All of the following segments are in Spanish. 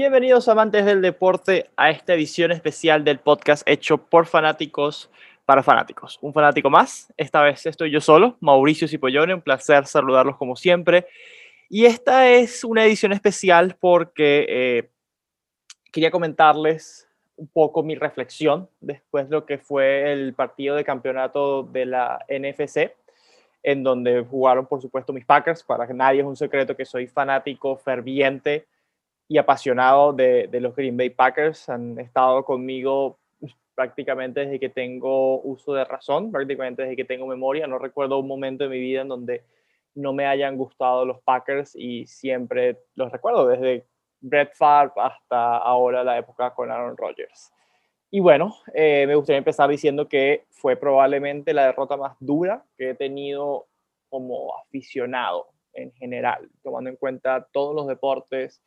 Bienvenidos amantes del deporte a esta edición especial del podcast hecho por fanáticos para fanáticos. Un fanático más, esta vez estoy yo solo, Mauricio Cipollone, un placer saludarlos como siempre. Y esta es una edición especial porque eh, quería comentarles un poco mi reflexión después de lo que fue el partido de campeonato de la NFC, en donde jugaron, por supuesto, mis Packers. Para que nadie es un secreto que soy fanático ferviente y apasionado de, los Green Bay Packers. Han estado conmigo prácticamente desde que tengo uso de razón, prácticamente desde que tengo memoria. No recuerdo un momento de mi vida en donde no me hayan gustado los Packers y siempre los recuerdo desde Brett Favre hasta ahora la época con Aaron Rodgers. Y bueno, eh, me gustaría empezar diciendo que fue probablemente la derrota más dura que he tenido como aficionado en general, tomando en cuenta todos los deportes.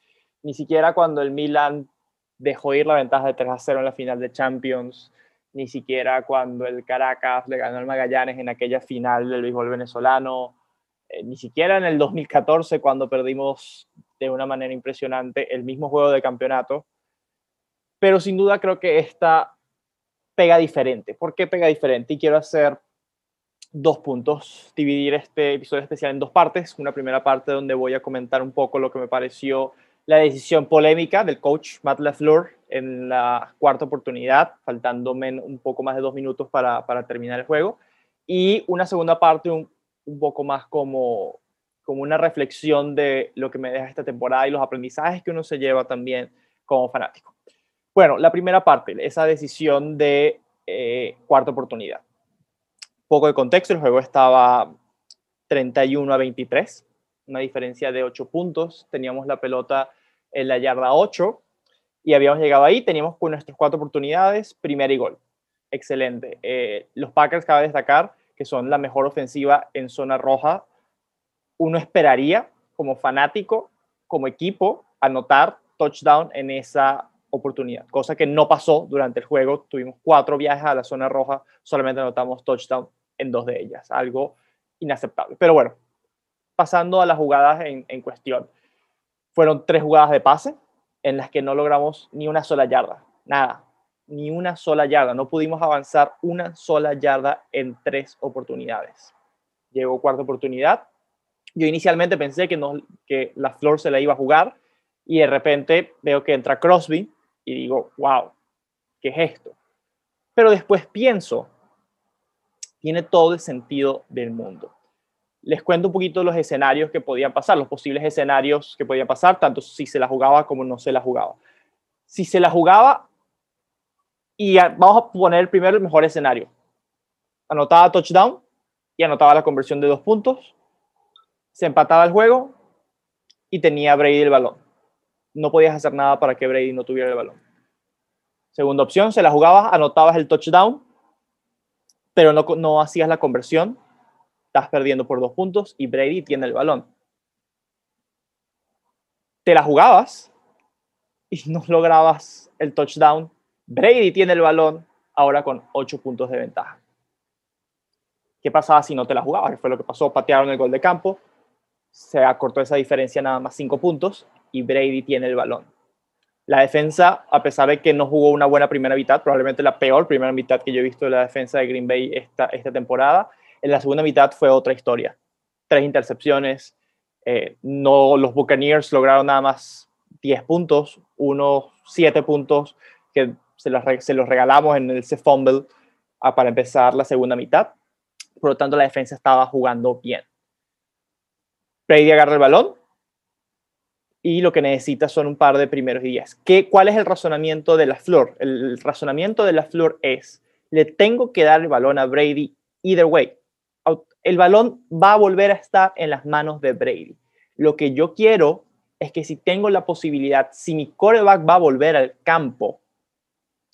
Ni siquiera cuando el Milan dejó ir la ventaja de 3 a 0 en la final de Champions, ni siquiera cuando el Caracas le ganó al Magallanes en aquella final del béisbol venezolano, eh, ni siquiera en el 2014 cuando perdimos de una manera impresionante el mismo juego de campeonato, pero sin duda creo que esta pega diferente. ¿Por qué pega diferente? Y quiero hacer dos puntos, dividir este episodio especial en dos partes. Una primera parte donde voy a comentar un poco lo que me pareció la decisión polémica del coach Matt LaFleur en la cuarta oportunidad, faltándome un poco más de dos minutos para, para terminar el juego. Y una segunda parte un, un poco más como como una reflexión de lo que me deja esta temporada y los aprendizajes que uno se lleva también como fanático. Bueno, la primera parte, esa decisión de eh, cuarta oportunidad. Poco de contexto, el juego estaba 31 a 23, una diferencia de 8 puntos, teníamos la pelota en la yarda 8 y habíamos llegado ahí, teníamos con nuestras cuatro oportunidades, primer y gol. Excelente. Eh, los Packers, cabe destacar, que son la mejor ofensiva en zona roja uno esperaría como fanático, como equipo, anotar touchdown en esa oportunidad, cosa que no pasó durante el juego. Tuvimos cuatro viajes a la zona roja, solamente anotamos touchdown en dos de ellas, algo inaceptable. Pero bueno, pasando a las jugadas en, cuestión. Fueron tres jugadas de pase en las que no logramos ni una sola yarda, nada, ni una sola yarda. No pudimos avanzar una sola yarda en tres oportunidades. Llegó cuarta oportunidad, yo inicialmente pensé que, no, que la Flor se la iba a jugar y de repente veo que entra Crosby y digo, wow, ¿qué es esto? Pero después pienso, tiene todo el sentido del mundo. Les cuento un poquito los escenarios que podían pasar, los posibles escenarios que podían pasar, tanto si se la jugaba como no se la jugaba. Si se la jugaba, y vamos a poner primero el mejor escenario. Anotaba touchdown y anotaba la conversión de dos puntos se empataba el juego y tenía Brady el balón. No podías hacer nada para que Brady no tuviera el balón. Segunda opción, se la jugabas, anotabas el touchdown, pero no, no hacías la conversión, estás perdiendo por dos puntos y Brady tiene el balón. Te la jugabas y no lograbas el touchdown. Brady tiene el balón ahora con ocho puntos de ventaja. ¿Qué pasaba si no te la jugabas? ¿Qué fue lo que pasó? Patearon el gol de campo, se acortó esa diferencia nada más cinco puntos y Brady tiene el balón. La defensa, a pesar de que no jugó una buena primera mitad, probablemente la peor primera mitad que yo he visto de la defensa de Green Bay esta temporada, en la segunda mitad fue otra historia. Tres intercepciones, eh, no, los Buccaneers lograron nada más 10 puntos, unos 7 puntos que se los, regalamos en ese fumble ah, para empezar la segunda mitad. Por lo tanto, la defensa estaba jugando bien. Brady agarra el balón y lo que necesita son un par de primeros y diez. ¿Qué, ¿Cuál es el razonamiento de la Flor? El, razonamiento de la Flor es, le tengo que dar el balón a Brady either way. El balón va a volver a estar en las manos de Brady. Lo que yo quiero es que si tengo la posibilidad, si mi coreback va a volver al campo,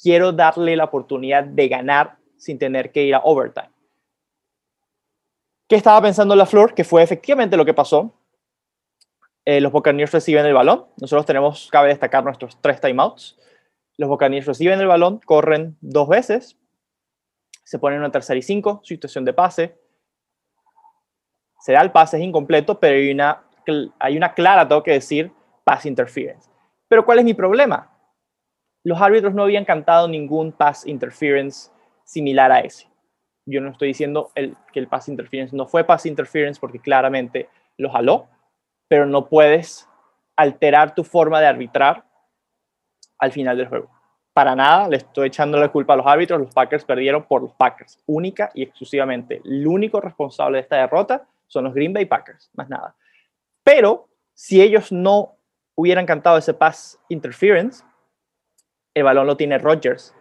quiero darle la oportunidad de ganar sin tener que ir a overtime. ¿Qué estaba pensando la Flor? Que fue efectivamente lo que pasó. Eh, los Buccaneers reciben el balón. Nosotros tenemos, cabe destacar, nuestros tres timeouts. Los Buccaneers reciben el balón, corren dos veces, se ponen una tercera y cinco, situación de pase. Se da el pase, es incompleto, pero hay una, hay una clara, tengo que decir, pass interference. Pero ¿cuál es mi problema? Los árbitros no habían cantado ningún pass interference similar a ese. Yo no estoy diciendo que el pass interference no fue pass interference porque claramente lo jaló, pero no puedes alterar tu forma de arbitrar al final del juego. Para nada le estoy echando la culpa a los árbitros, los Packers perdieron por los Packers, única y exclusivamente. El único responsable de esta derrota son los Green Bay Packers, más nada. Pero si ellos no hubieran cantado ese pass interference, el balón lo tiene Rodgers.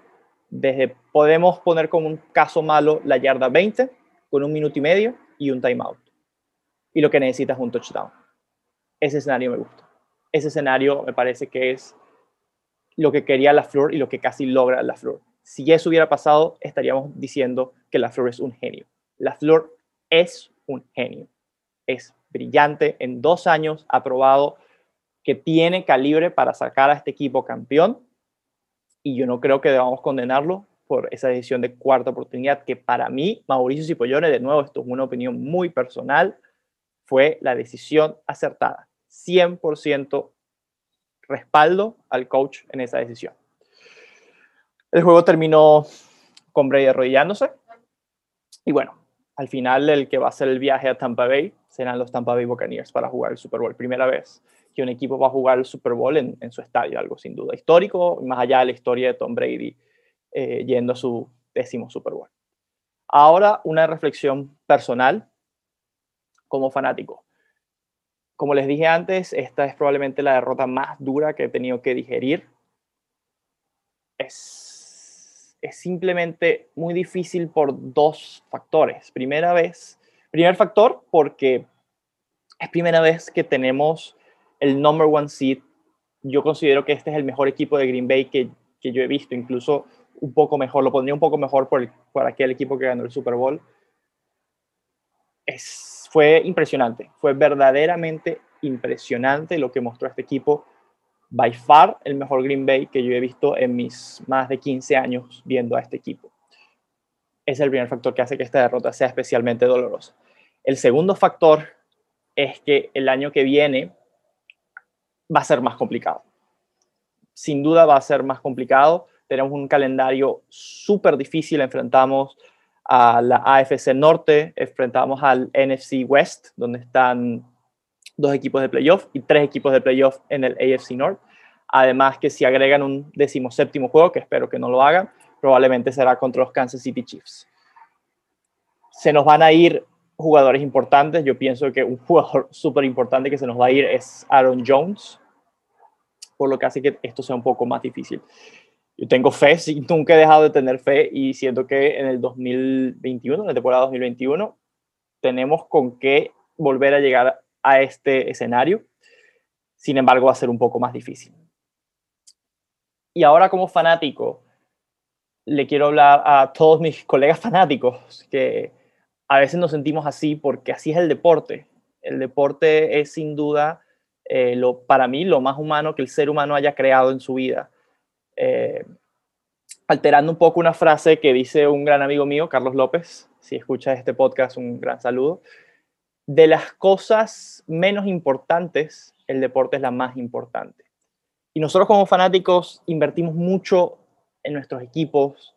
Desde, podemos poner como un caso malo la yarda 20 con un minuto y medio y un timeout. Y lo que necesitas es un touchdown. Ese escenario me gusta. Ese escenario me parece que es lo que quería la Flor y lo que casi logra la Flor. Si eso hubiera pasado, estaríamos diciendo que la Flor es un genio. La Flor es un genio. Es brillante. En dos años ha probado que tiene calibre para sacar a este equipo campeón. Y yo no creo que debamos condenarlo por esa decisión de cuarta oportunidad, que para mí, Mauricio Cipollone, de nuevo, esto es una opinión muy personal, fue la decisión acertada. 100% respaldo al coach en esa decisión. El juego terminó con Brady arrodillándose. Y bueno, al final el que va a hacer el viaje a Tampa Bay serán los Tampa Bay Buccaneers para jugar el Super Bowl. Primera vez que un equipo va a jugar el Super Bowl en, su estadio, algo sin duda histórico, más allá de la historia de Tom Brady eh, yendo a su décimo Super Bowl. Ahora una reflexión personal como fanático. Como les dije antes, esta es probablemente la derrota más dura que he tenido que digerir. Es, es simplemente muy difícil por dos factores. Primera vez, primer factor, porque es primera vez que tenemos el number one seed. Yo considero que este es el mejor equipo de Green Bay que, que yo he visto, incluso un poco mejor, lo pondría un poco mejor por, por aquel equipo que ganó el Super Bowl. Es fue impresionante, fue verdaderamente impresionante lo que mostró este equipo. By far el mejor Green Bay que yo he visto en mis más de 15 años viendo a este equipo. Es el primer factor que hace que esta derrota sea especialmente dolorosa. El segundo factor es que el año que viene va a ser más complicado. Sin duda va a ser más complicado. Tenemos un calendario súper difícil. Enfrentamos a la AFC Norte, enfrentamos al NFC West, donde están dos equipos de playoff y tres equipos de playoff en el AFC North. Además que si agregan un decimoséptimo juego, que espero que no lo hagan, probablemente será contra los Kansas City Chiefs. Se nos van a ir jugadores importantes. Yo pienso que un jugador súper importante que se nos va a ir es Aaron Jones, por lo que hace que esto sea un poco más difícil yo tengo fe, sí, nunca he dejado de tener fe y siento que en el 2021, en la temporada 2021, tenemos con qué volver a llegar a este escenario. Sin embargo, va a ser un poco más difícil. Y ahora como fanático, le quiero hablar a todos mis colegas fanáticos que a veces nos sentimos así porque así es el deporte. El deporte es sin duda, eh, lo, para mí, lo más humano que el ser humano haya creado en su vida eh, alterando un poco una frase que dice un gran amigo mío, Carlos López, si escucha este podcast, un gran saludo. De las cosas menos importantes, el deporte es la más importante. Y nosotros como fanáticos invertimos mucho en nuestros equipos,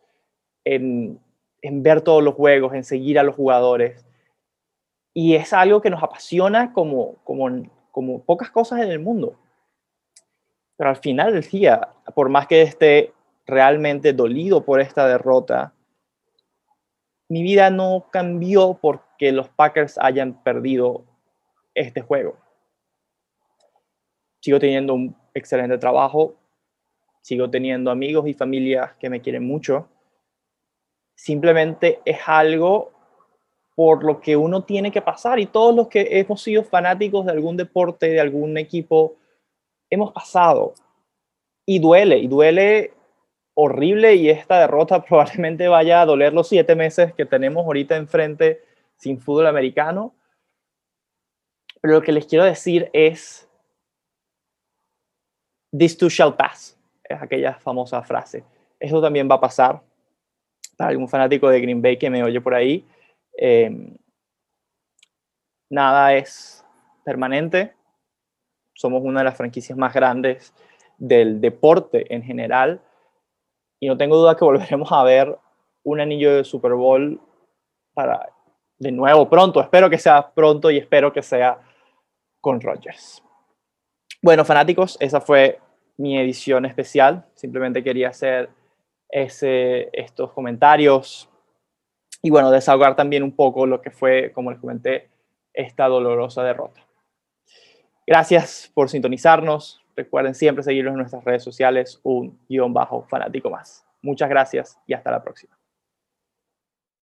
en, en ver todos los juegos, en seguir a los jugadores. Y es algo que nos apasiona como, como, como pocas cosas en el mundo. Pero al final del día, por más que esté realmente dolido por esta derrota, mi vida no cambió porque los Packers hayan perdido este juego. Sigo teniendo un excelente trabajo, sigo teniendo amigos y familias que me quieren mucho. Simplemente es algo por lo que uno tiene que pasar y todos los que hemos sido fanáticos de algún deporte, de algún equipo, hemos pasado y duele, y duele horrible y esta derrota probablemente vaya a doler los siete meses que tenemos ahorita enfrente sin fútbol americano. Pero lo que les quiero decir es, this too shall pass, es aquella famosa frase. Eso también va a pasar para algún fanático de Green Bay que me oye por ahí. Em, nada es permanente somos una de las franquicias más grandes del deporte en general. Y no tengo duda que volveremos a ver un anillo de Super Bowl para de nuevo pronto. Espero que sea pronto y espero que sea con Rogers. Bueno, fanáticos, esa fue mi edición especial. Simplemente quería hacer ese, estos comentarios y bueno, desahogar también un poco lo que fue, como les comenté, esta dolorosa derrota. Gracias por sintonizarnos. Recuerden siempre seguirnos en nuestras redes sociales, un guion bajo fanático más. Muchas gracias y hasta la próxima.